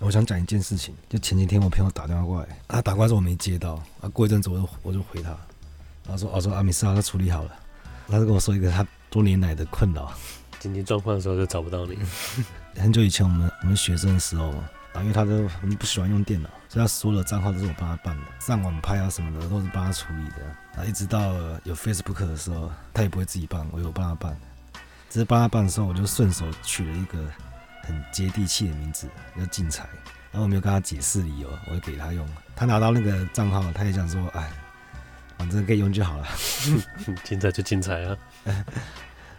我想讲一件事情，就前几天我朋友打电话过来，他打过来之后我没接到，啊，过一阵子我就我就回他，然后说，我说啊，没事啊，他处理好了，他就跟我说一个他多年来的困扰，紧急状况的时候就找不到你。很久以前我们我们学生的时候嘛，啊，因为他都很不喜欢用电脑，所以他所有的账号都是我帮他办的，上网拍啊什么的都是帮他处理的，啊，一直到有 Facebook 的时候，他也不会自己办，我有帮他办，只是帮他办的时候，我就顺手取了一个。很接地气的名字叫进财，然后我没有跟他解释理由，我就给他用。他拿到那个账号，他也想说，哎，反正可以用就好了。进财就进财啊。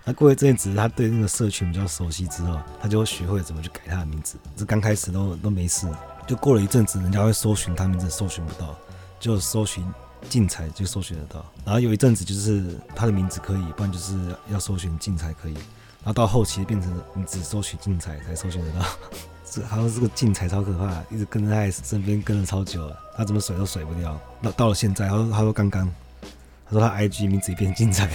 那过一阵子，他对那个社群比较熟悉之后，他就会学会怎么去改他的名字。这刚开始都都没事，就过了一阵子，人家会搜寻他名字，搜寻不到，就搜寻进财就搜寻得到。然后有一阵子就是他的名字可以，不然就是要搜寻进财可以。然后到后期变成你只收取进财才收取得到，这 好像这个进财超可怕，一直跟在身边跟了超久了，他怎么甩都甩不掉。到到了现在，他说他说刚刚，他说他 IG 名字也变进财，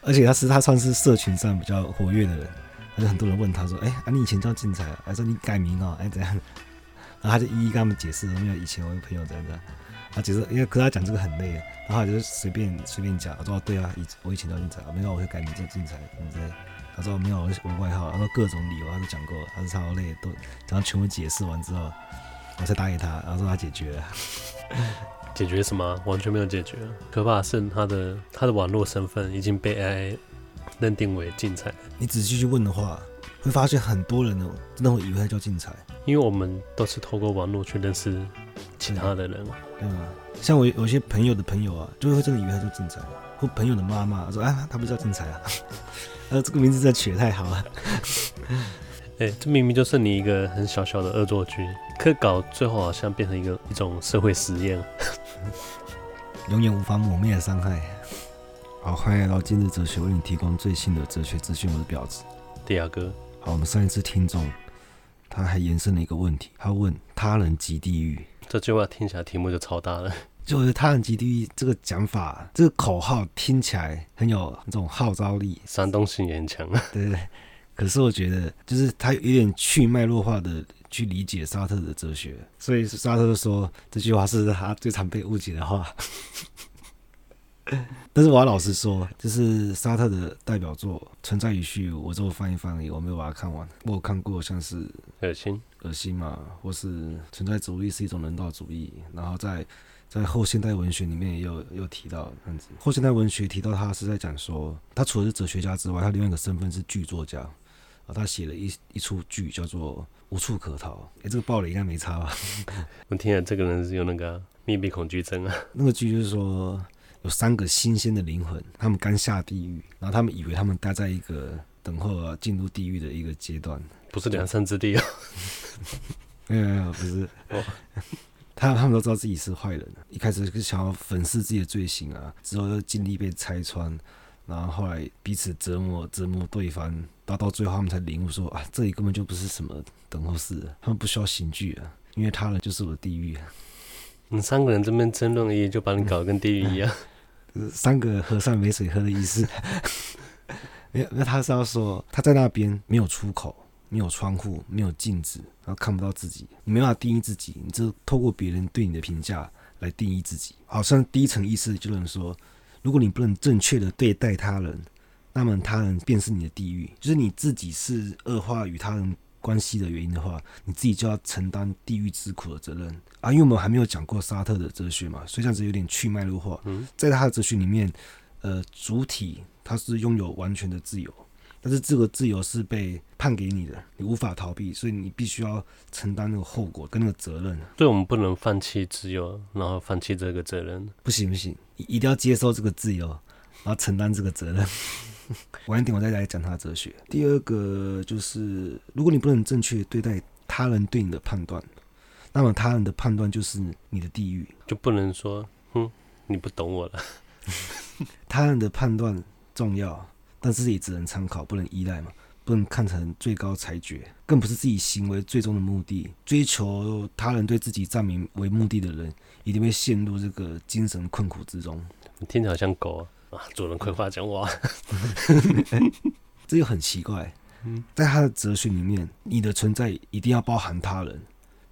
而且他是他算是社群上比较活跃的人，而且很多人问他说，哎，啊你以前叫进财啊？还说你改名哦，哎怎样？然后他就一一跟他们解释，因为以前我有朋友这样子。他其实因为跟他讲这个很累，然后他就是随便随便讲，我说对啊，以我以前叫进财，没有我会改名叫进财，对不对？他说没有我我外号，他说各种理由他都讲过，他说超累，都然后全部解释完之后，我才打给他，然后说他解决了。解决什么？完全没有解决。可怕的是他的他的网络身份已经被 AI 认定为进财。你仔细去问的话，会发现很多人哦，真的会以为他叫进财，因为我们都是透过网络去认识其他的人。对吗，像我有些朋友的朋友啊，就会真的以为他叫进财，或朋友的妈妈说啊，他不是叫进财啊，呃，这个名字真的取得太好了。哎、欸，这明明就是你一个很小小的恶作剧，可搞最后好像变成一个一种社会实验，永远无法抹灭的伤害。好，欢迎来到今日哲学，为你提供最新的哲学资讯。我是表子，迪亚哥。好，我们上一次听众他还延伸了一个问题，他问他人即地狱。这句话听起来题目就超大了，就是“他人即地狱”这个讲法，这个口号听起来很有那种号召力，煽动性也很强。对对对，可是我觉得，就是他有点去脉络化的去理解沙特的哲学，所以沙特说这句话是他最常被误解的话。但是我要老实说，就是沙特的代表作《存在与虚无》，我之后翻一翻而已，我没有把它看完。我有看过像是恶心、恶心嘛，或是存在主义是一种人道主义。然后在在后现代文学里面也有有提到这样子。后现代文学提到他是在讲说，他除了是哲学家之外，他另外一个身份是剧作家。啊，他写了一一出剧叫做《无处可逃》。哎，这个爆雷应该没差吧？我听了这个人是有那个密闭恐惧症啊。那个剧就是说。有三个新鲜的灵魂，他们刚下地狱，然后他们以为他们待在一个等候啊进入地狱的一个阶段，不是良善之地啊，没有没有不是，他他们都知道自己是坏人，一开始是想要粉饰自己的罪行啊，之后又尽力被拆穿，然后后来彼此折磨折磨对方，到到最后他们才领悟说啊，这里根本就不是什么等候室，他们不需要刑具啊，因为他人就是我的地狱。你三个人这边争论一，就把你搞得跟地狱一样。三个和尚没水喝的意思。没有，那他是要说他在那边没有出口，没有窗户，没有镜子，然后看不到自己，你没办法定义自己，你就透过别人对你的评价来定义自己。好像第一层意思就能说，如果你不能正确的对待他人，那么他人便是你的地狱，就是你自己是恶化与他人关系的原因的话，你自己就要承担地狱之苦的责任啊！因为我们还没有讲过沙特的哲学嘛，所以这样子有点去脉络化。嗯，在他的哲学里面，呃，主体他是拥有完全的自由，但是这个自由是被判给你的，你无法逃避，所以你必须要承担那个后果跟那个责任。所以我们不能放弃自由，然后放弃这个责任。不行不行，一定要接受这个自由，然后承担这个责任。晚一点我再来讲他的哲学。第二个就是，如果你不能正确对待他人对你的判断，那么他人的判断就是你的地狱。就不能说，哼，你不懂我了。他人的判断重要，但是也只能参考，不能依赖嘛，不能看成最高裁决，更不是自己行为最终的目的。追求他人对自己赞名为目的的人，一定会陷入这个精神困苦之中。你听着好像狗啊。啊，主人葵花讲我，这又很奇怪。在他的哲学里面，你的存在一定要包含他人，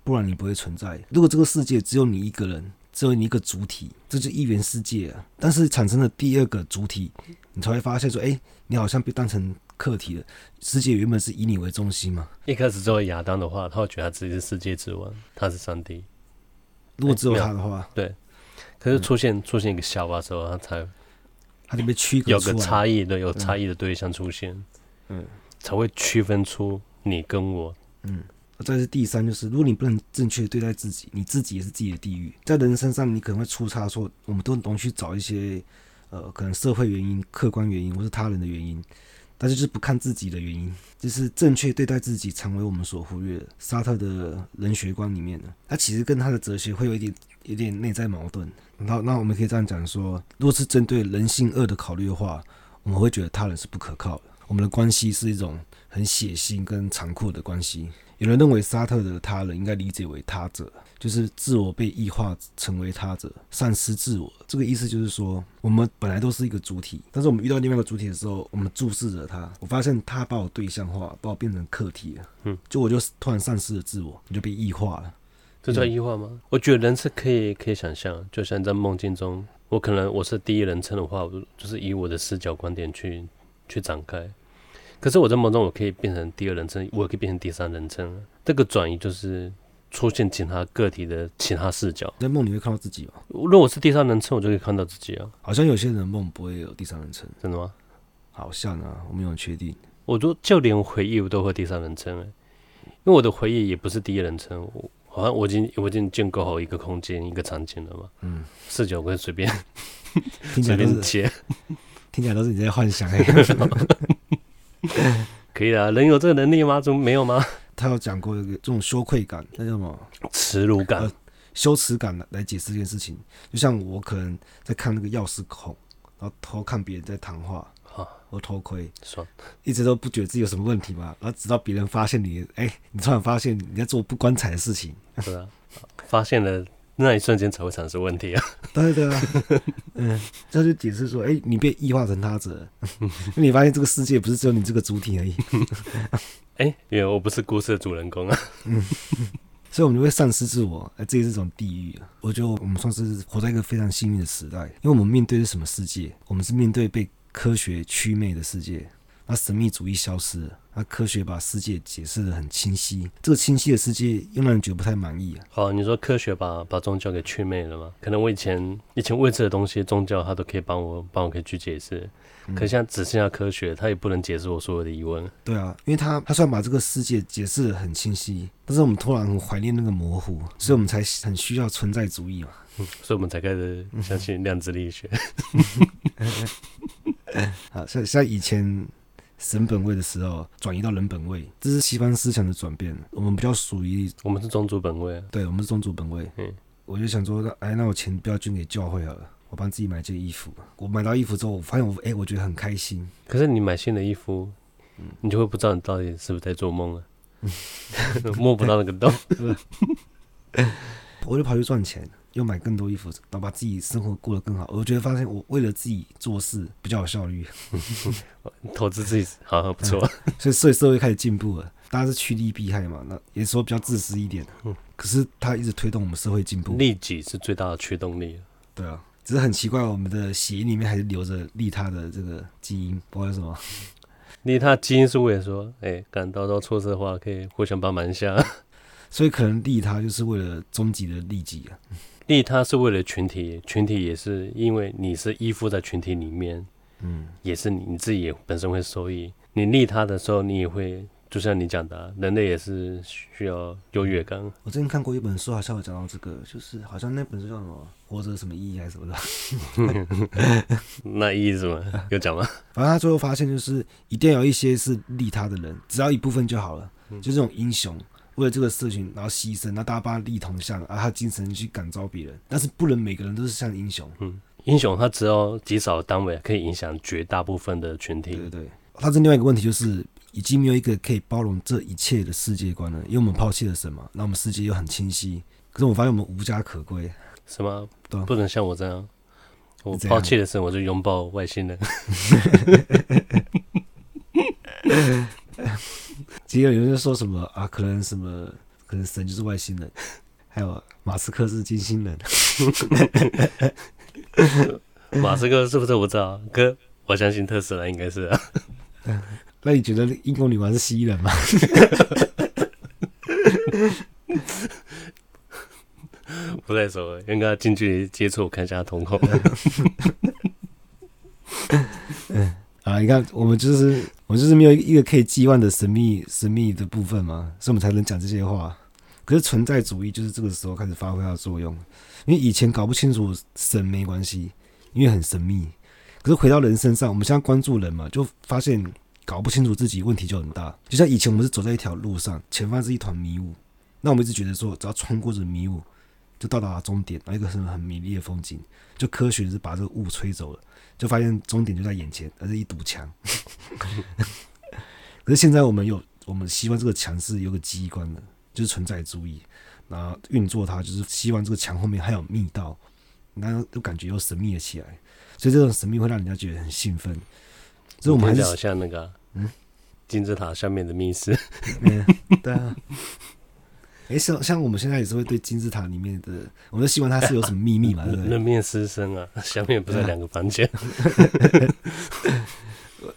不然你不会存在。如果这个世界只有你一个人，只有你一个主体，这就一元世界啊。但是产生了第二个主体，你才会发现说，哎，你好像被当成客体了。世界原本是以你为中心嘛。一开始作为亚当的话，他会觉得他自己是世界之王，他是上帝。如果只有他的话，对。可是出现、嗯、出现一个夏娃之后，他才他就被区隔有个差异的有差异的对象出现，嗯，才会区分出你跟我，嗯。再是第三，就是如果你不能正确对待自己，你自己也是自己的地狱。在人身上，你可能会出差错，我们都容易去找一些呃，可能社会原因、客观原因，或是他人的原因。但是就是不看自己的原因，就是正确对待自己，成为我们所忽略的。沙特的人学观里面呢，他其实跟他的哲学会有一点、有点内在矛盾。那，那我们可以这样讲说：如果是针对人性恶的考虑的话，我们会觉得他人是不可靠的。我们的关系是一种很血腥跟残酷的关系。有人认为沙特的他人应该理解为他者，就是自我被异化成为他者，丧失自我。这个意思就是说，我们本来都是一个主体，但是我们遇到另外一个主体的时候，我们注视着他，我发现他把我对象化，把我变成客体了。嗯，就我就突然丧失了自我，你就被异化了。这叫异化吗？嗯、我觉得人是可以可以想象，就像在梦境中，我可能我是第一人称的话，我就是以我的视角观点去去展开。可是我在梦中，我可以变成第二人称，我也可以变成第三人称。这个转移就是出现其他个体的其他视角。在梦里会看到自己吗？如果我是第三人称，我就可以看到自己啊。好像有些人梦不会有第三人称，真的吗？好像啊，我没有确定。我都就连回忆我都会第三人称，因为我的回忆也不是第一人称。我好像我已经我已经建构好一个空间一个场景了嘛。嗯，视角可以随便 随便切，听起来都是你在幻想。可以的，人有这个能力吗？怎么没有吗？他有讲过一个这种羞愧感，那叫什么？耻辱感、呃、羞耻感来解释这件事情。就像我可能在看那个钥匙孔，然后偷看别人在谈话，啊，我偷窥，爽，一直都不觉得自己有什么问题嘛。然后直到别人发现你，哎、欸，你突然发现你在做不光彩的事情，是啊，发现了。那一瞬间才会产生问题啊！对对啊，嗯，他就解释说，哎、欸，你被异化成他者，你发现这个世界不是只有你这个主体而已。哎、欸，因为我不是故事的主人公啊，嗯，所以我们就会丧失自我，哎，这也是一种地狱啊！我觉得我们算是活在一个非常幸运的时代，因为我们面对的是什么世界？我们是面对被科学祛魅的世界。那神秘主义消失了，那科学把世界解释的很清晰。这个清晰的世界又让人觉得不太满意啊。好，你说科学把把宗教给祛魅了吗？可能我以前以前未知的东西，宗教它都可以帮我帮我可以去解释，嗯、可现在只剩下科学，它也不能解释我所有的疑问。对啊，因为它它虽然把这个世界解释的很清晰，但是我们突然很怀念那个模糊，所以我们才很需要存在主义嘛。嗯、所以我们才开始相信量子力学。好，像像以前。神本位的时候，转移到人本位，这是西方思想的转变。我们比较属于，我们是宗主本位，对，我们是宗主本位。嗯，我就想说，哎，那我钱不要捐给教会好了，我帮自己买件衣服。我买到衣服之后，我发现我，哎，我觉得很开心。可是你买新的衣服，你就会不知道你到底是不是在做梦啊？摸不到那个洞，我就跑去赚钱。又买更多衣服，然后把自己生活过得更好。我觉得发现我为了自己做事比较有效率，投资自己好好不错，所以所以社会开始进步了。大家是趋利避害嘛，那也说比较自私一点。嗯，可是他一直推动我们社会进步，利己是最大的驱动力。对啊，只是很奇怪，我们的血里面还是留着利他的这个基因，不知道为什么。利他基因是为了说，哎、欸，感到到挫折的话，可以互相帮忙一下。所以可能利他就是为了终极的利己啊。利他是为了群体，群体也是因为你是依附在群体里面，嗯，也是你你自己也本身会受益。你利他的时候，你也会，就像你讲的、啊，人类也是需要优越感。我之前看过一本书，好像有讲到这个，就是好像那本书叫什么“活着什么意义”还是什么的。那意义是什么？有讲吗？反正他最后发现，就是一定要有一些是利他的人，只要一部分就好了，就这种英雄。为了这个事情，然后牺牲，那大家帮他立铜像，啊，他精神去感召别人，但是不能每个人都是像英雄。嗯，英雄他只有极少的单位可以影响绝大部分的群体。对对对，他这另外一个问题就是，已经没有一个可以包容这一切的世界观了，因为我们抛弃了什么？那我们世界又很清晰，可是我发现我们无家可归，是吗？对，不能像我这样，我抛弃了什么，我就拥抱外星人。其实有人就说什么啊，可能什么，可能神就是外星人，还有马斯克是金星人。马斯克是不是我不知道？哥，我相信特斯拉应该是啊。那你觉得英国女王是蜥蜴人吗？不太熟，应该近距离接触，我看一下瞳孔。嗯，啊，你看，我们就是我们就是没有一个可以寄望的神秘神秘的部分嘛，所以我们才能讲这些话。可是存在主义就是这个时候开始发挥它的作用，因为以前搞不清楚神没关系，因为很神秘。可是回到人身上，我们现在关注人嘛，就发现搞不清楚自己问题就很大。就像以前我们是走在一条路上，前方是一团迷雾，那我们一直觉得说，只要穿过这迷雾。就到达了终点，然后一个很很美丽的风景。就科学是把这个雾吹走了，就发现终点就在眼前，而是一堵墙。可是现在我们有，我们希望这个墙是有个机关的，就是存在主义，然后运作它，就是希望这个墙后面还有密道，然后就感觉又神秘了起来。所以这种神秘会让人家觉得很兴奋。所以我们还是好像那个，嗯，金字塔下面的密室。嗯，对啊。哎，像像我们现在也是会对金字塔里面的，我们都希望它是有什么秘密嘛，对不对？人面狮身啊，下面不是两个房间。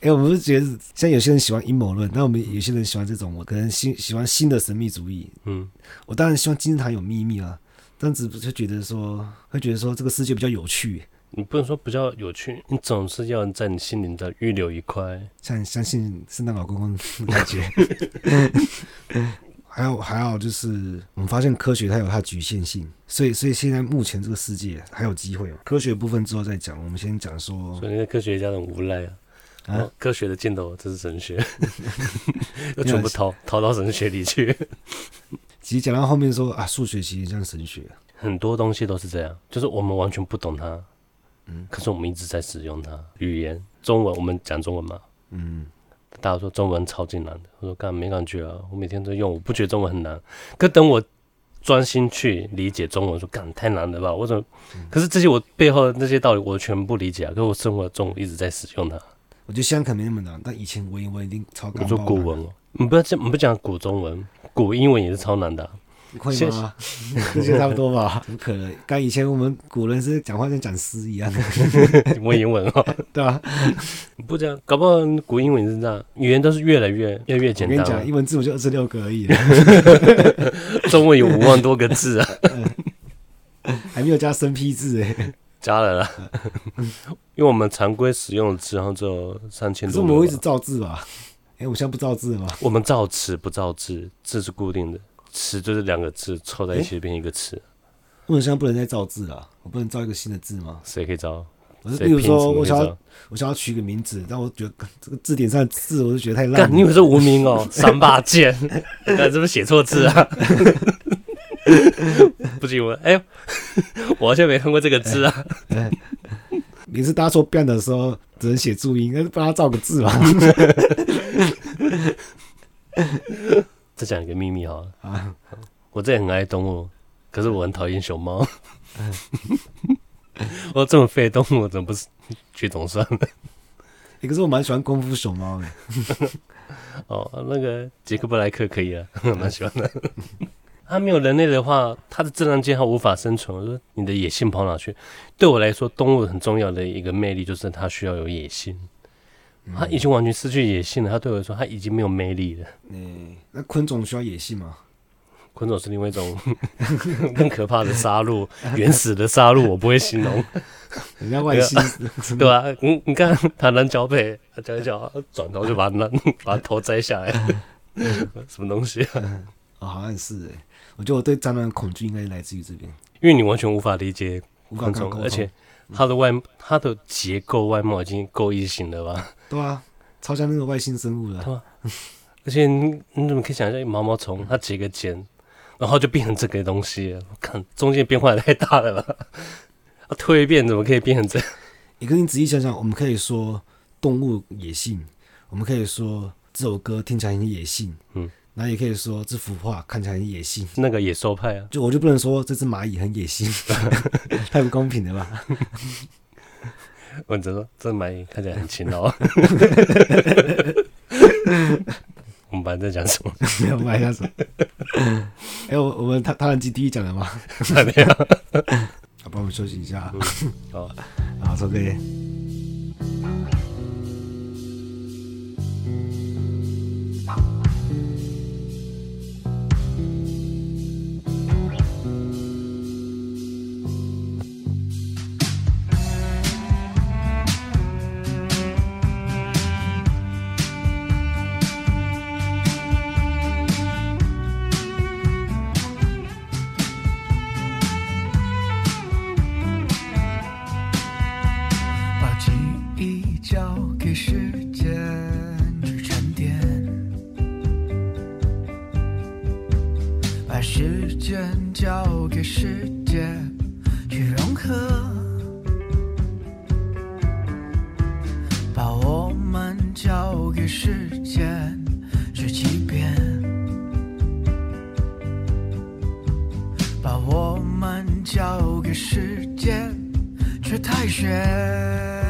哎，我们是觉得，像有些人喜欢阴谋论，那我们有些人喜欢这种，我可能新喜欢新的神秘主义。嗯，我当然希望金字塔有秘密啊，但只是觉得说，会觉得说这个世界比较有趣。你不能说比较有趣，你总是要在你心灵的预留一块，像相信圣诞老公公的感觉。还有还有就是，我们发现科学它有它的局限性，所以所以现在目前这个世界还有机会。科学部分之后再讲，我们先讲说，所以那个科学家很无赖啊，啊，科学的尽头这是神学，又全部逃逃到神学里去。其实讲到后面说啊，数学其实像神学，很多东西都是这样，就是我们完全不懂它，嗯，可是我们一直在使用它。语言，中文我们讲中文嘛，嗯。大家说中文超级难的，我说干没感觉啊，我每天都用，我不觉得中文很难。可等我专心去理解中文，说干太难了吧？我怎么？嗯、可是这些我背后的那些道理我全部理解啊。可是我生活中一直在使用它。我觉得现在可能没那么难，但以前文言文一定超难。你说古文哦，你不要讲，你不讲古中文，古英文也是超难的、啊。会吗？这就 差不多吧？怎么可能？刚以前我们古人是讲话像讲诗一样的文言文哦，对吧？不这样，搞不好古英文是这样，语言都是越来越越来越简单。我跟你讲，英文字母就二十六个而已，中文有五万多个字啊，还没有加生僻字哎，加了啦，因为我们常规使用的字，然后只有三千多。是我们一直造字吧？哎，我现在不造字了吗？我们造词不造字，字是固定的。词就是两个字凑在一起变一个词。我好像不能再造字了，我不能造一个新的字吗？谁可以造？我是比如说，我想要我想要取一个名字，但我觉得这个字典上的字，我就觉得太烂。你以为是无名哦？三把剑，那是不是写错字啊？不行，我哎呦，我好像没看过这个字啊。每次大家说变的时候，只能写注音，那就帮他造个字嘛。再讲一个秘密哈啊！我这也很爱动物，可是我很讨厌熊猫。我这么废动物，我怎么不是绝种算了？可是我蛮喜欢功夫熊猫的。哦，那个杰克布莱克可以啊，蛮喜欢的。他没有人类的话，他的自然界他无法生存。我说你的野性跑哪去？对我来说，动物很重要的一个魅力就是它需要有野性。他已经完全失去野性了。他对我说，他已经没有魅力了。嗯，那昆虫需要野性吗？昆虫是另外一种 更可怕的杀戮，原始的杀戮，我不会形容。人家外星，对吧？你你看，他能交配，他交一交，转头就把那 把头摘下来，什么东西啊？哦，好像是哎。我觉得我对蟑螂的恐惧应该来自于这边，因为你完全无法理解昆虫，而且它的外它的结构外貌已经够异形了吧？对啊，超像那个外星生物的。对啊，而且你你怎么可以想象毛毛虫它结个茧，然后就变成这个东西？我看中间变化也太大了吧？它 蜕变怎么可以变成这样？你跟你仔细想想，我们可以说动物野性，我们可以说这首歌听起来很野性，嗯，那也可以说这幅画看起来很野性。那个野兽派啊，就我就不能说这只蚂蚁很野性，太不公平了吧？我只说这蚂蚁看起来很勤劳。我们班在讲什么？没有白讲什么？哎、欸，我我们他他人机第一讲了吗？还没有。好，帮我们休息一下。嗯、好，好，收时间交给时间去融合，把我们交给时间去欺骗，把我们交给时间去太悬。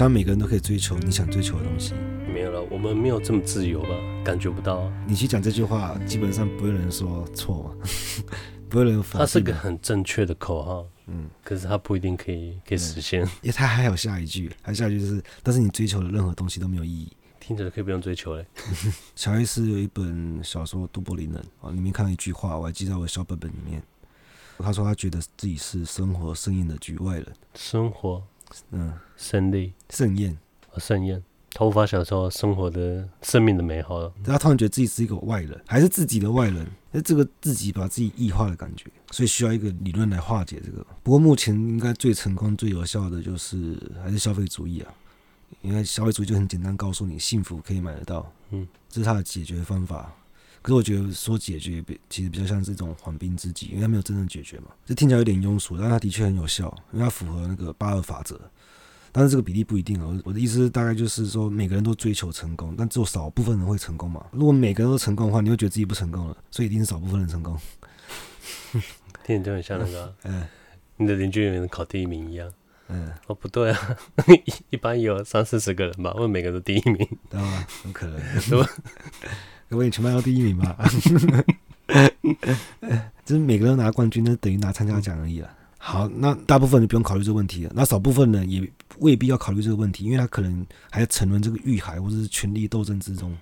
当每个人都可以追求你想追求的东西，没有了，我们没有这么自由吧？感觉不到。你去讲这句话，基本上不会有人说错嘛，不会有人反。它是个很正确的口号，嗯，可是它不一定可以可以实现。因为它还有下一句，还有下一句就是，但是你追求的任何东西都没有意义。听着可以不用追求嘞。乔伊斯有一本小说《都柏林人》啊，里面看了一句话，我还记在我的小本本里面。他说他觉得自己是生活盛宴的局外人。生活。嗯，胜利盛宴啊，盛宴。他无法享受生活的生命的美好了。他突然觉得自己是一个外人，还是自己的外人？那这个自己把自己异化的感觉，所以需要一个理论来化解这个。不过目前应该最成功、最有效的就是还是消费主义啊，因为消费主义就很简单，告诉你幸福可以买得到，嗯，这是他的解决方法。可是我觉得说解决比其实比较像是一种缓兵之计，因为他没有真正解决嘛。这听起来有点庸俗，但他的确很有效，因为他符合那个八二法则。但是这个比例不一定哦。我的意思大概就是说，每个人都追求成功，但只有少部分人会成功嘛。如果每个人都成功的话，你会觉得自己不成功了，所以一定是少部分人成功。听起来就很像那个、啊，嗯，你的邻居有人考第一名一样。嗯，哦，不对啊，一般有三四十个人吧，问每个都第一名，对吧？很可能，各位全班要第一名吧？就是每个人拿冠军，那等于拿参加奖而已了。好，那大部分就不用考虑这个问题了。那少部分人也未必要考虑这个问题，因为他可能还沉沦这个欲海或者是权力斗争之中。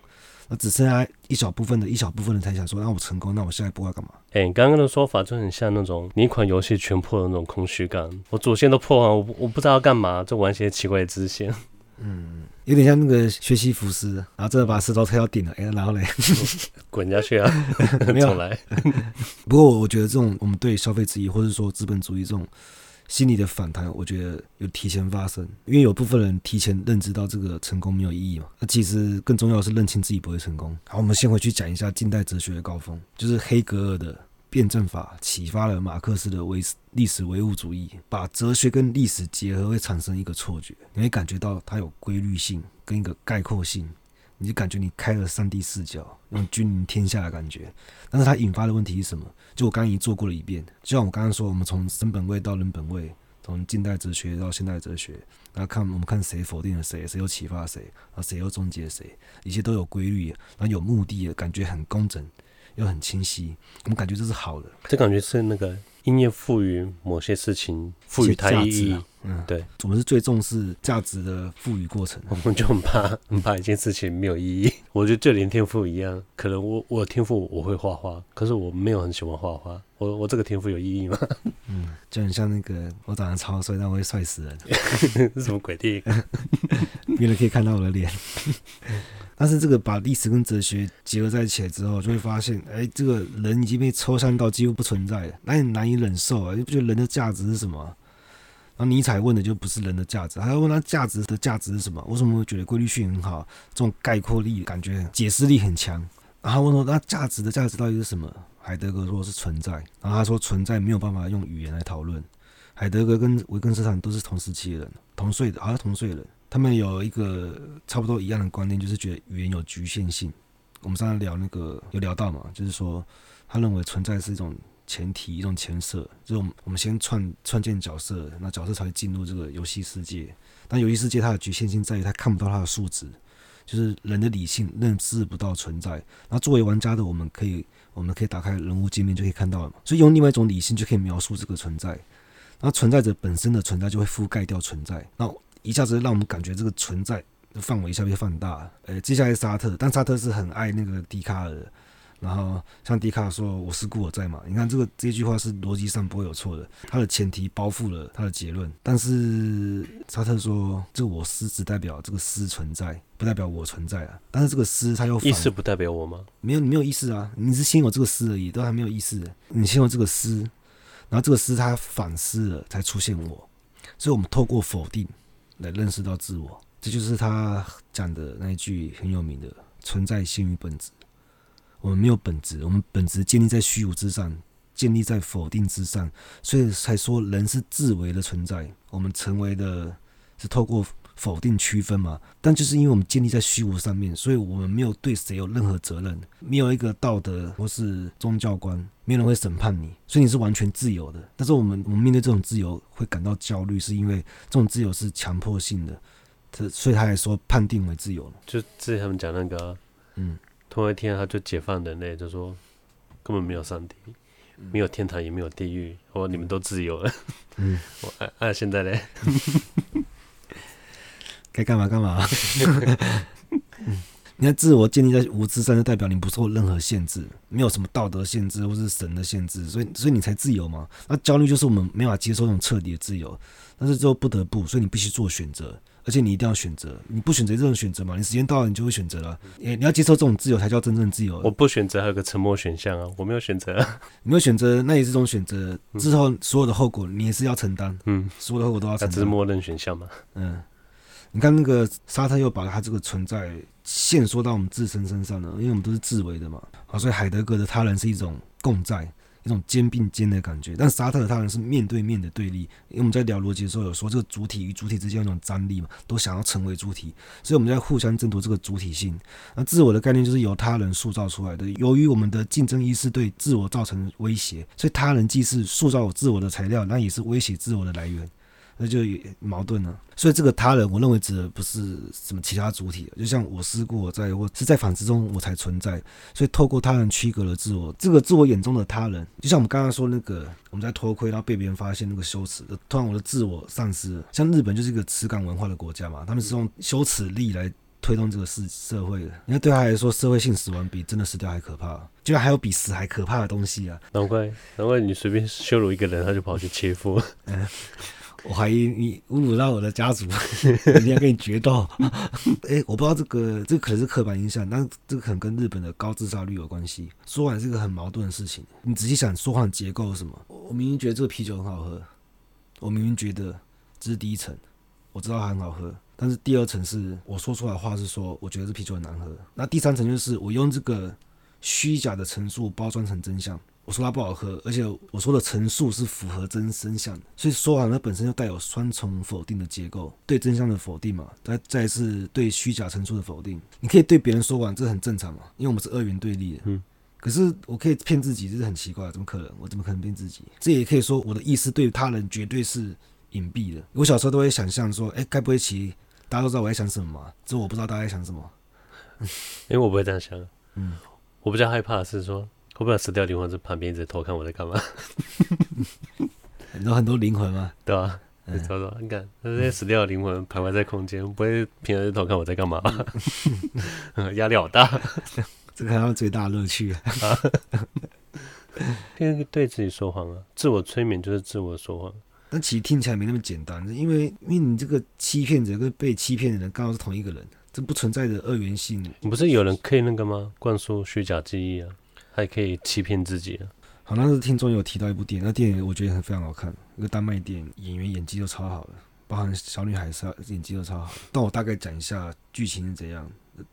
那只剩下一小部分的一小部分人才想说，那我成功，那我下一步要干嘛？哎、欸，你刚刚的说法就很像那种你一款游戏全破的那种空虚感。我主线都破完，我我不知道要干嘛，就玩一些奇怪的支线。嗯，有点像那个薛西弗斯，然后真的把石头推到顶了，哎、欸，然后嘞，滚下去啊，没有来。不过我觉得这种我们对消费主义或者说资本主义这种心理的反弹，我觉得有提前发生，因为有部分人提前认知到这个成功没有意义嘛。那其实更重要的是认清自己不会成功。好，我们先回去讲一下近代哲学的高峰，就是黑格尔的。辩证法启发了马克思的唯历史唯物主义，把哲学跟历史结合会产生一个错觉，你会感觉到它有规律性跟一个概括性，你就感觉你开了上帝视角，那君临天下的感觉。但是它引发的问题是什么？就我刚刚已经做过了一遍，就像我刚刚说，我们从生本位到人本位，从近代哲学到现代哲学，然后看我们看谁否定了谁，谁又启发谁，然后谁又终结谁，一切都有规律，然后有目的的感觉很工整。又很清晰，我们感觉这是好的。这感觉是那个音乐赋予某些事情赋予它意义。嗯，对，我们是最重视价值的赋予过程。我们就很怕，很怕一件事情没有意义。我觉得就连天赋一样，可能我我天赋我会画画，可是我没有很喜欢画画。我我这个天赋有意义吗？嗯，就很像那个我长得超帅，但我会帅死人。是 什么鬼电影？没人可以看到我的脸。但是这个把历史跟哲学结合在一起之后，就会发现，哎，这个人已经被抽象到几乎不存在了，那你难以忍受啊！你不觉得人的价值是什么？然后尼采问的就不是人的价值，他要问他价值的价值是什么？为什么会觉得规律性很好？这种概括力感觉解释力很强。然后问说，那价值的价值到底是什么？海德格说是存在，然后他说存在没有办法用语言来讨论。海德格跟维根斯坦都是同时期的人，同岁的，好像同岁人。他们有一个差不多一样的观念，就是觉得语言有局限性。我们上次聊那个有聊到嘛，就是说他认为存在是一种前提，一种前设，就是我们我们先创创建角色，那角色才会进入这个游戏世界。但游戏世界它的局限性在于它看不到它的数值，就是人的理性认知不到存在。那作为玩家的我们可以，我们可以打开人物界面就可以看到了嘛。所以用另外一种理性就可以描述这个存在。那存在者本身的存在就会覆盖掉存在。那一下子让我们感觉这个存在的范围一下被放大了。呃，接下来是沙特，但沙特是很爱那个笛卡尔的。然后像笛卡尔说：“我思故我在嘛。”你看这个这句话是逻辑上不会有错的，它的前提包覆了他的结论。但是沙特说：“这个我思只代表这个思存在，不代表我存在啊。”但是这个思它又意思不代表我吗？没有，你没有意思啊，你是先有这个思而已，都还没有意思。你先有这个思，然后这个思它反思了才出现我，所以我们透过否定。来认识到自我，这就是他讲的那一句很有名的“存在先于本质”。我们没有本质，我们本质建立在虚无之上，建立在否定之上，所以才说人是自为的存在。我们成为的是透过。否定区分嘛，但就是因为我们建立在虚无上面，所以我们没有对谁有任何责任，没有一个道德或是宗教观，没有人会审判你，所以你是完全自由的。但是我们我们面对这种自由会感到焦虑，是因为这种自由是强迫性的，他所以他也说判定为自由了。就之前他们讲那个，嗯，突然一天他就解放人类，就说根本没有上帝，没有天堂，也没有地狱，我你们都自由了。嗯，我啊啊，现在嘞。该干嘛干嘛。你看，自我建立在无知上，就代表你不受任何限制，没有什么道德限制或是神的限制，所以，所以你才自由嘛。那焦虑就是我们没法接受那种彻底的自由，但是最后不得不，所以你必须做选择，而且你一定要选择。你不选择这种选择嘛？你时间到了，你就会选择了。诶，你要接受这种自由，才叫真正自由。我不选择，还有个沉默选项啊，我没有选择。你没有选择，那也是种选择。之后所有的后果，你也是要承担。嗯，所有的后果都要承担。这是默认选项嘛？嗯。你看那个沙特又把他这个存在限缩到我们自身身上了，因为我们都是自为的嘛。啊，所以海德格的他人是一种共在。一种肩并肩的感觉，但沙特的他人是面对面的对立。因为我们在聊逻辑的时候有说，这个主体与主体之间有一种张力嘛，都想要成为主体，所以我们在互相争夺这个主体性。那自我的概念就是由他人塑造出来的。由于我们的竞争意识对自我造成威胁，所以他人既是塑造自我的材料，那也是威胁自我的来源。那就矛盾了，所以这个他人，我认为指的不是什么其他主体，就像我思故我在，我是在反思中我才存在，所以透过他人区隔了自我，这个自我眼中的他人，就像我们刚刚说那个我们在偷窥，然后被别人发现那个羞耻，突然我的自我丧失了。像日本就是一个耻感文化的国家嘛，他们是用羞耻力来推动这个世社会的，因为对他来说，社会性死亡比真的死掉还可怕，居然还有比死还可怕的东西啊！难怪难怪你随便羞辱一个人，他就跑去切腹。我怀疑你侮辱到我的家族，人家跟你决斗。哎、欸，我不知道这个，这个可能是刻板印象，但这个可能跟日本的高自杀率有关系。说谎是一个很矛盾的事情。你仔细想，说谎结构是什么？我明明觉得这个啤酒很好喝，我明明觉得这是第一层，我知道它很好喝，但是第二层是我说出来的话是说，我觉得这啤酒很难喝。那第三层就是我用这个虚假的陈述包装成真相。我说它不好喝，而且我说的陈述是符合真真相的，所以说谎它本身就带有双重否定的结构，对真相的否定嘛，再再是对虚假陈述的否定。你可以对别人说谎，这很正常嘛，因为我们是二元对立的。嗯。可是我可以骗自己，这是很奇怪，怎么可能？我怎么可能骗自己？这也可以说我的意思对他人绝对是隐蔽的。我小时候都会想象说，哎，该不会其大家都知道我在想什么嘛？只有我不知道大家在想什么。因为我不会这样想。嗯。我比较害怕的是说。会不会死掉灵魂在旁边一直偷看我在干嘛？很多很多灵魂吗？对啊，你找找，你看那些死掉的灵魂徘徊在空间，不会平时偷看我在干嘛？压力好大，这个还是最大乐趣啊！因为对自己说谎啊，自我催眠就是自我说谎。但其实听起来没那么简单，因为因为你这个欺骗者跟被欺骗的人刚好是同一个人，这不存在的二元性。你不是有人可以那个吗？灌输虚假记忆啊？还可以欺骗自己。好，那是听众有提到一部电影，那电影我觉得很非常好看，一个丹麦电影，演员演技都超好的，包含小女孩是演技都超好。但我大概讲一下剧情是怎样，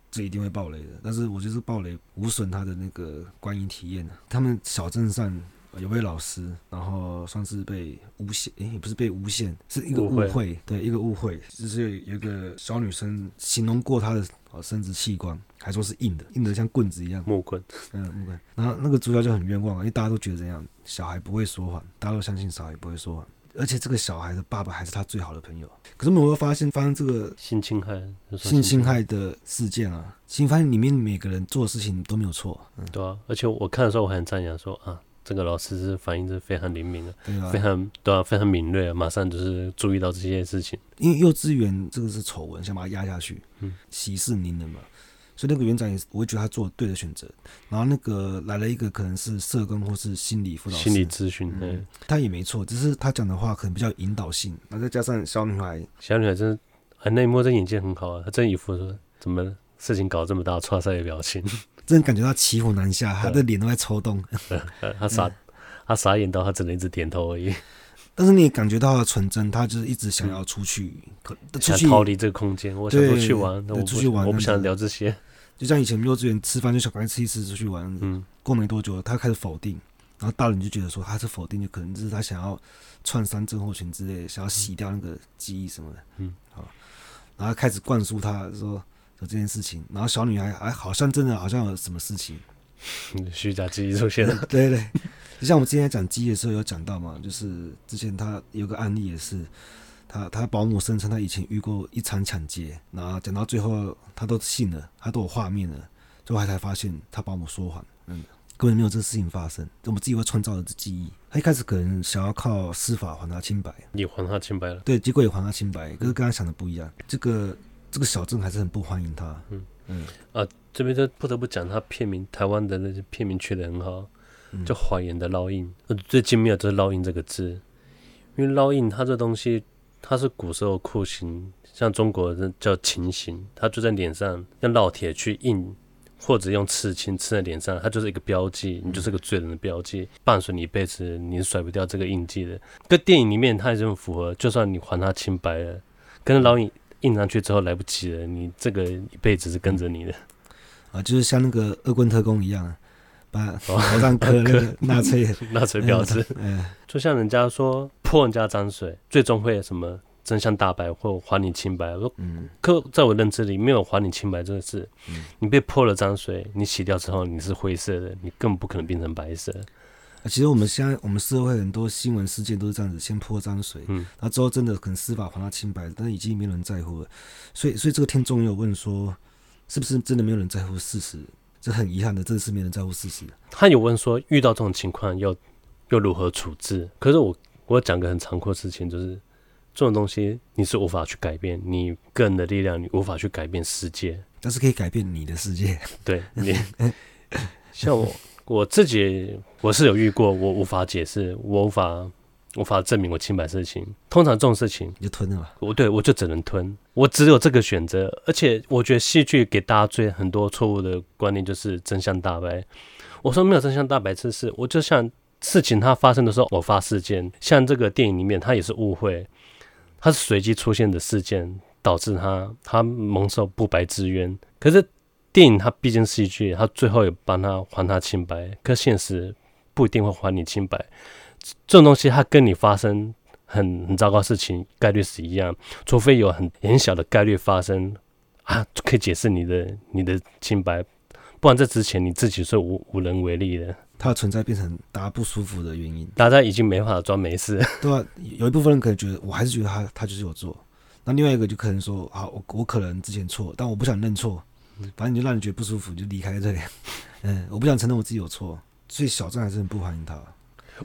这一定会爆雷的。但是我就是爆雷无损他的那个观影体验。他们小镇上。有位老师，然后算是被诬陷，诶，也不是被诬陷，是一个误会，对，一个误会，就是有一个小女生形容过她的生殖器官，还说是硬的，硬的像棍子一样，木棍，嗯，木棍。然后那个主角就很冤枉啊，因为大家都觉得这样，小孩不会说谎，大家都相信小孩不会说谎，而且这个小孩的爸爸还是他最好的朋友。可是我们会发现，发生这个性侵害、性侵害的事件啊，其实发现里面每个人做的事情都没有错，嗯，对啊，而且我看的时候我还很赞扬说啊。这个老师是反应是非常灵敏的，对啊，非常对啊，非常敏锐，马上就是注意到这些事情。因为幼稚园这个是丑闻，想把它压下去，嗯，息事宁人嘛，所以那个园长也是，我会觉得他做对的选择。然后那个来了一个可能是社工或是心理辅导，心理咨询，嗯，他也没错，只是他讲的话可能比较引导性。那再加上小女孩，小女孩真的，哎，那一幕真演技很好啊，她真一副说怎么事情搞这么大，剉赛的表情。真的感觉到骑虎难下，他的脸都在抽动。他傻，他傻眼到他只能一直点头而已。但是你也感觉到他的纯真，他就是一直想要出去，想逃离这个空间。我想出去玩，我出去玩，我不想聊这些。就像以前幼稚园吃饭，就想赶快吃一吃出去玩。嗯，过没多久，他开始否定，然后大人就觉得说他是否定，就可能就是他想要创伤症候群之类的，想要洗掉那个记忆什么的。嗯，好，然后开始灌输他说。有这件事情，然后小女孩还好像真的好像有什么事情，虚假记忆出现了。对对，就像我们之前讲记忆的时候有讲到嘛，就是之前他有个案例也是，他他保姆声称他以前遇过一场抢劫，然后讲到最后他都信了，他都有画面了，最后还才发现他保姆说谎，嗯，根本没有这个事情发生，我们自己会创造的记忆。他一开始可能想要靠司法还他清白，你还他清白了，对，结果也还他清白，可是跟他想的不一样，这个。这个小镇还是很不欢迎他。嗯嗯啊，这边就不得不讲他片名，台湾的那些片名取得很好，叫《谎言的烙印》。最精妙就是“烙印”这个字，因为烙印它这东西，它是古时候酷刑，像中国人叫情刑，它就在脸上用烙铁去印，或者用刺青刺在脸上，它就是一个标记，你就是个罪人的标记，伴随你一辈子，你是甩不掉这个印记的。跟电影里面它也这么符合，就算你还他清白了，跟烙印。印上去之后来不及了，你这个一辈子是跟着你的。啊，就是像那个恶棍特工一样，把 头上刻那个纳粹 纳粹标志。嗯，就像人家说泼人家脏水，最终会什么真相大白或还你清白。我说，嗯，可在我认知里没有还你清白这个事。嗯，你被泼了脏水，你洗掉之后你是灰色的，你根本不可能变成白色。其实我们现在我们社会很多新闻事件都是这样子，先泼脏水，嗯，然后之后真的可能司法还他清白，但是已经没有人在乎了。所以，所以这个听众也有问说，是不是真的没有人在乎事实？这很遗憾的，真的是没人在乎事实。他有问说，遇到这种情况要要如何处置？可是我我讲个很残酷的事情，就是这种东西你是无法去改变，你个人的力量你无法去改变世界，但是可以改变你的世界。对你，像我。我自己我是有遇过，我无法解释，我无法无法证明我清白事情。通常这种事情你就吞了吧。我对我就只能吞，我只有这个选择。而且我觉得戏剧给大家最很多错误的观念就是真相大白。我说没有真相大白这事，我就像事情它发生的时候偶发事件，像这个电影里面它也是误会，它是随机出现的事件导致他他蒙受不白之冤。可是。电影它毕竟是一句，它最后也帮他还他清白，可现实不一定会还你清白。这种东西它跟你发生很很糟糕事情概率是一样，除非有很很小的概率发生啊，可以解释你的你的清白，不然这之前你自己是无无能为力的。它的存在变成大家不舒服的原因，大家已经没法装没事。对啊，有一部分人可能觉得，我还是觉得他他就是有做，那另外一个就可能说，好，我我可能之前错，但我不想认错。反正你就让你觉得不舒服，你就离开这里。嗯，我不想承认我自己有错，所以小郑还是很不欢迎他。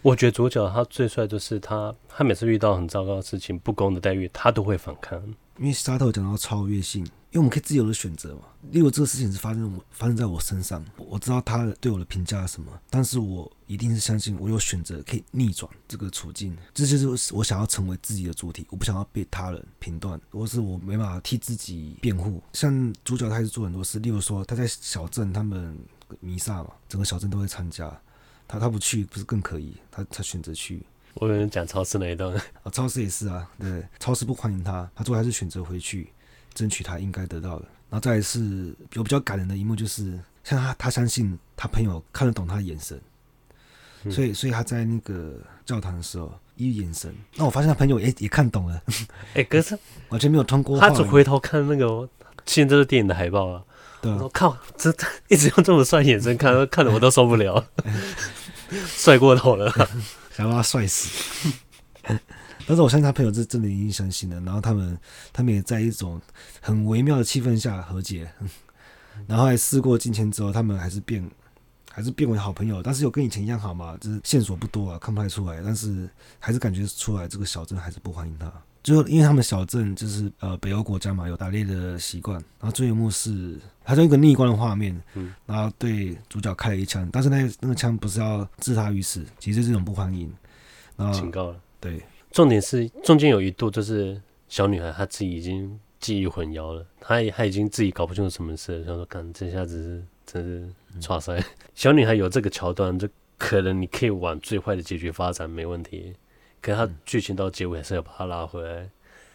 我觉得主角他最帅就是他，他每次遇到很糟糕的事情、不公的待遇，他都会反抗。因为沙特讲到超越性。因为我们可以自由的选择嘛。例如这个事情是发生我发生在我身上，我知道他对我的评价是什么，但是我一定是相信我有选择可以逆转这个处境。这就是我想要成为自己的主体，我不想要被他人评断，或是我没办法替自己辩护。像主角他还是做很多事，例如说他在小镇他们弥撒嘛，整个小镇都会参加，他他不去不是更可以？他他选择去。我有人讲超市那一段。啊，超市也是啊，对，超市不欢迎他，他最后还是选择回去。争取他应该得到的，然后再来是有比较感人的一幕，就是像他，他相信他朋友看得懂他的眼神，嗯、所以，所以他在那个教堂的时候，一眼神，那我发现他朋友也也看懂了，哎、欸，可是完全没有通过，他只回头看那个，现在这是电影的海报啊，对啊，我靠，这 一直用这么帅眼神看，看的我都受不了，帅过头了，想把他帅死。但是我相信他朋友是真的已经相信了，然后他们他们也在一种很微妙的气氛下和解，然后还事过境迁之后，他们还是变还是变为好朋友，但是有跟以前一样好吗？就是线索不多啊，看不太出来，但是还是感觉出来这个小镇还是不欢迎他，最后因为他们小镇就是呃北欧国家嘛，有打猎的习惯，然后最后一幕是他就一个逆光的画面，嗯，然后对主角开了一枪，但是那个那个枪不是要置他于死，其实是这种不欢迎，然后警告了，对。重点是中间有一度，就是小女孩她自己已经记忆混淆了，她她已经自己搞不清楚什么事了，想说看这下子是真是耍帅。小女孩有这个桥段，就可能你可以往最坏的结局发展没问题，可是他剧情到结尾还是要把他拉回来。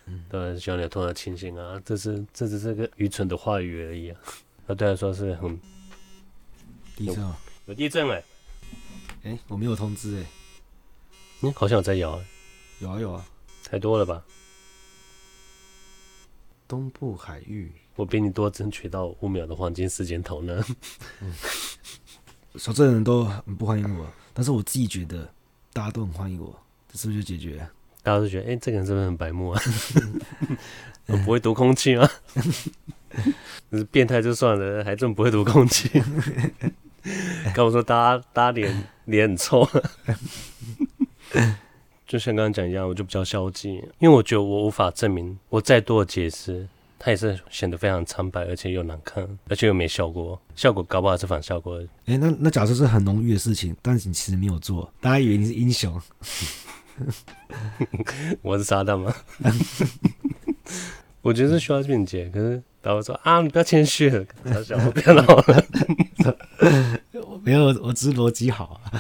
嗯，对，小女孩突然清醒啊，这是这只是个愚蠢的话语而已啊。那对来说是很地震，有地震哎，哎，我没有通知哎，嗯，好像有在摇。有啊有啊，太多了吧？东部海域，我比你多争取到五秒的黄金时间头呢。嗯，小镇人都很不欢迎我，但是我自己觉得大家都很欢迎我，这是不是就解决？大家都觉得，哎、欸，这个人是不是很白目啊？我 不会读空气吗？是变态就算了，还这么不会读空气？跟我说大家大家脸脸很臭。就像刚刚讲一样，我就比较消极，因为我觉得我无法证明，我再多的解释，它也是显得非常苍白，而且又难看，而且又没效果，效果搞不好是反效果。哎、欸，那那假设是很浓郁的事情，但是你其实没有做，大家以为你是英雄，我是撒旦吗？我觉得是需要辩解，可是大家说啊，你不要谦虚了，小小我不要闹了，没有，我只是逻辑好啊。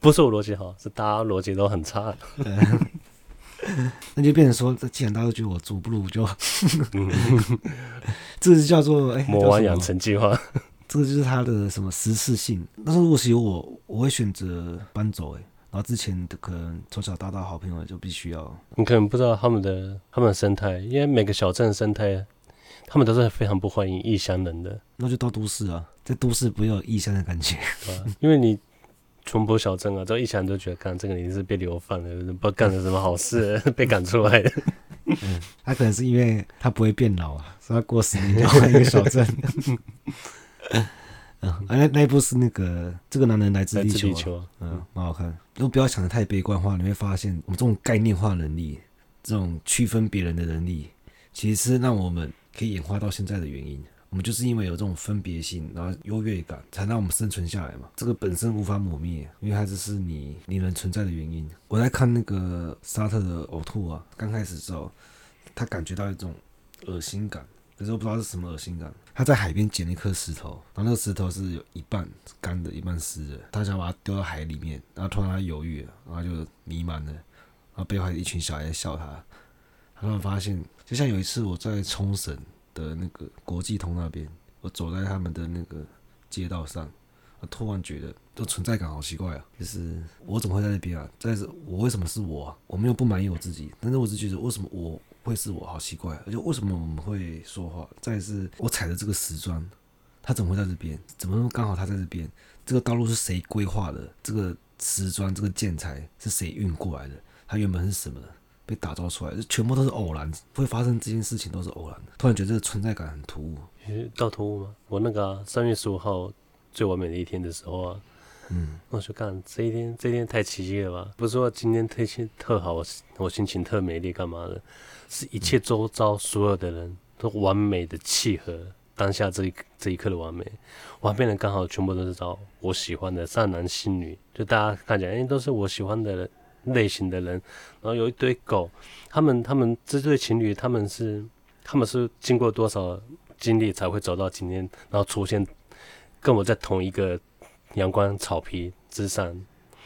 不是我逻辑好，是大家逻辑都很差。那就变成说，这既然大家都觉得我猪，不如就，这是叫做哎，魔王养成计划。这个就是他的什么时事性。但是如果是有我，我会选择搬走。哎，然后之前的可能从小到大好朋友就必须要。你可能不知道他们的他们的生态，因为每个小镇的生态，他们都是非常不欢迎异乡人的。那就到都市啊，在都市不要有异乡的感觉，对 吧？因为你。淳朴小镇啊，这一想都觉得，看这个人是被流放的，不知道干了什么好事，被赶出来的。嗯，他可能是因为他不会变老啊，所以他过十年就换一个小镇。嗯，啊，那那一部是那个这个男人来自地球，地球嗯，蛮好看。如果不要想的太悲观的话，你会发现我们这种概念化能力，这种区分别人的能力，其实是让我们可以演化到现在的原因。我们就是因为有这种分别性，然后优越感，才让我们生存下来嘛。这个本身无法抹灭，因为它只是你你能存在的原因。我在看那个沙特的呕吐啊，刚开始的时候，他感觉到一种恶心感，可是我不知道是什么恶心感。他在海边捡了一颗石头，然后那个石头是有一半干的，一半湿的。他想把它丢到海里面，然后突然他犹豫了，然后就迷茫了，然后背后一群小孩在笑他。他突然发现，就像有一次我在冲绳。的那个国际通那边，我走在他们的那个街道上，我突然觉得这存在感好奇怪啊！就是我怎么会在那边啊？再是，我为什么是我？我没有不满意我自己，但是我只觉得为什么我会是我，好奇怪！而且为什么我们会说话？再是，我踩的这个石砖，它怎么会在这边？怎么刚好它在这边？这个道路是谁规划的？这个石砖、这个建材是谁运过来的？它原本是什么？被打造出来，全部都是偶然，会发生这件事情都是偶然的。突然觉得这个存在感很突兀，到突兀吗？我那个三、月十五号最完美的一天的时候啊，嗯，我就干这一天，这一天太奇迹了吧？不是说今天天气特好，我心情特美丽干嘛的？是一切周遭所有的人都完美的契合当下这一这一刻的完美，完美的刚好全部都是找我喜欢的善男信女，就大家看起来，哎，都是我喜欢的人。类型的人，然后有一堆狗，他们他们这对情侣，他们是他们是经过多少经历才会走到今天，然后出现跟我在同一个阳光草皮之上，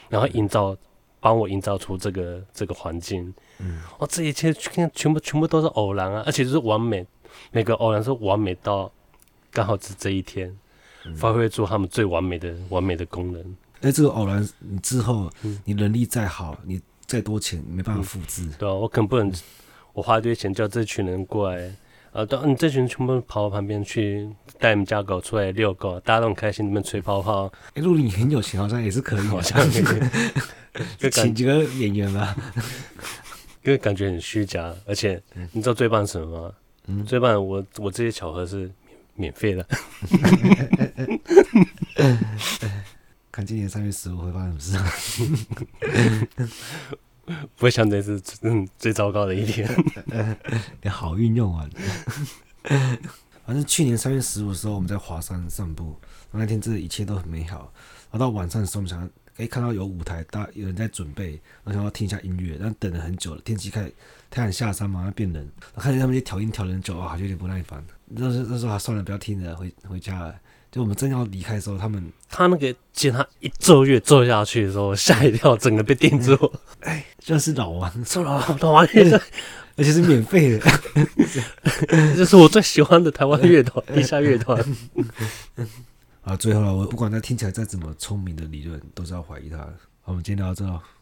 然后营造帮我营造出这个这个环境，嗯，哦，这一切全全部全部都是偶然啊，而且就是完美，每个偶然是完美到刚好是这一天，发挥出他们最完美的完美的功能。哎，这个偶然，你之后，你能力再好，你再多钱，没办法复制、嗯。对啊，我可能不能，我花一堆钱叫这群人过来，啊，都，你这群人全部跑到旁边去带你们家狗出来遛狗，大家都很开心，你们吹泡泡。哎，如果你很有钱，好像也是可以，好像请几个演员吧，因为感觉很虚假，而且你知道最棒是什么吗？嗯，最棒我我这些巧合是免费的。看今年三月十五会发生什么事？不会想这是嗯最糟糕的一天。你好运用完。反正去年三月十五的时候，我们在华山散步，那天真的一切都很美好。然后到晚上的时候，我们想可以看到有舞台，大有人在准备，然后想要听一下音乐，但等了很久了，天气开始太阳下山嘛，要变冷，我看见他们就调音调很久啊，就有点不耐烦。那时那时候还算了，不要听了，回回家了。就我们正要离开的时候，他们他那个见他一奏乐奏下去的时候，吓一跳，整个被定住。哎，这是老王，是老王，老王乐队，而且是免费的，这是我最喜欢的台湾乐团，地下乐团。啊，最后了，我不管他听起来再怎么聪明的理论，都是要怀疑他。好，我们今天聊到这。